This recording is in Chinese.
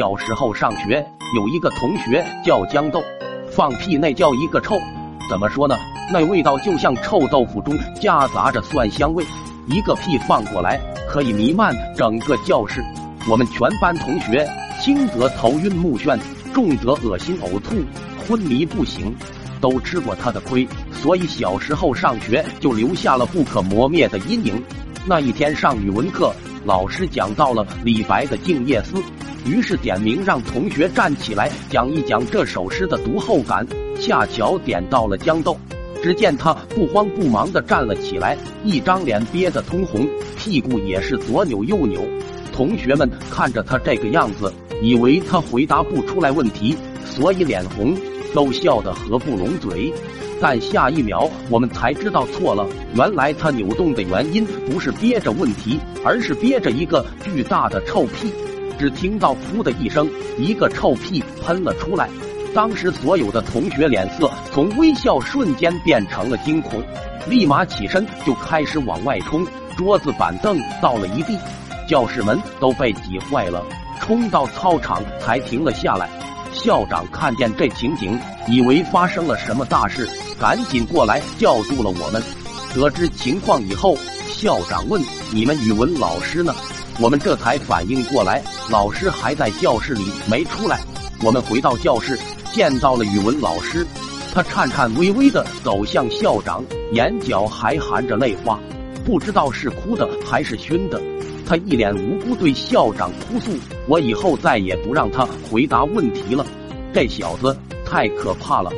小时候上学，有一个同学叫豇豆，放屁那叫一个臭。怎么说呢？那味道就像臭豆腐中夹杂着蒜香味，一个屁放过来可以弥漫整个教室。我们全班同学轻则头晕目眩，重则恶心呕吐、昏迷不醒，都吃过他的亏，所以小时候上学就留下了不可磨灭的阴影。那一天上语文课，老师讲到了李白的《静夜思》，于是点名让同学站起来讲一讲这首诗的读后感。恰巧点到了豇豆，只见他不慌不忙地站了起来，一张脸憋得通红，屁股也是左扭右扭。同学们看着他这个样子，以为他回答不出来问题，所以脸红，都笑得合不拢嘴。但下一秒，我们才知道错了，原来他扭动的原因不是憋着问题，而是憋着一个巨大的臭屁。只听到“噗”的一声，一个臭屁喷了出来。当时所有的同学脸色从微笑瞬间变成了惊恐，立马起身就开始往外冲，桌子板凳倒了一地，教室门都被挤坏了，冲到操场才停了下来。校长看见这情景，以为发生了什么大事，赶紧过来叫住了我们。得知情况以后，校长问：“你们语文老师呢？”我们这才反应过来，老师还在教室里没出来。我们回到教室。见到了语文老师，他颤颤巍巍的走向校长，眼角还含着泪花，不知道是哭的还是熏的。他一脸无辜对校长哭诉：“我以后再也不让他回答问题了，这小子太可怕了。”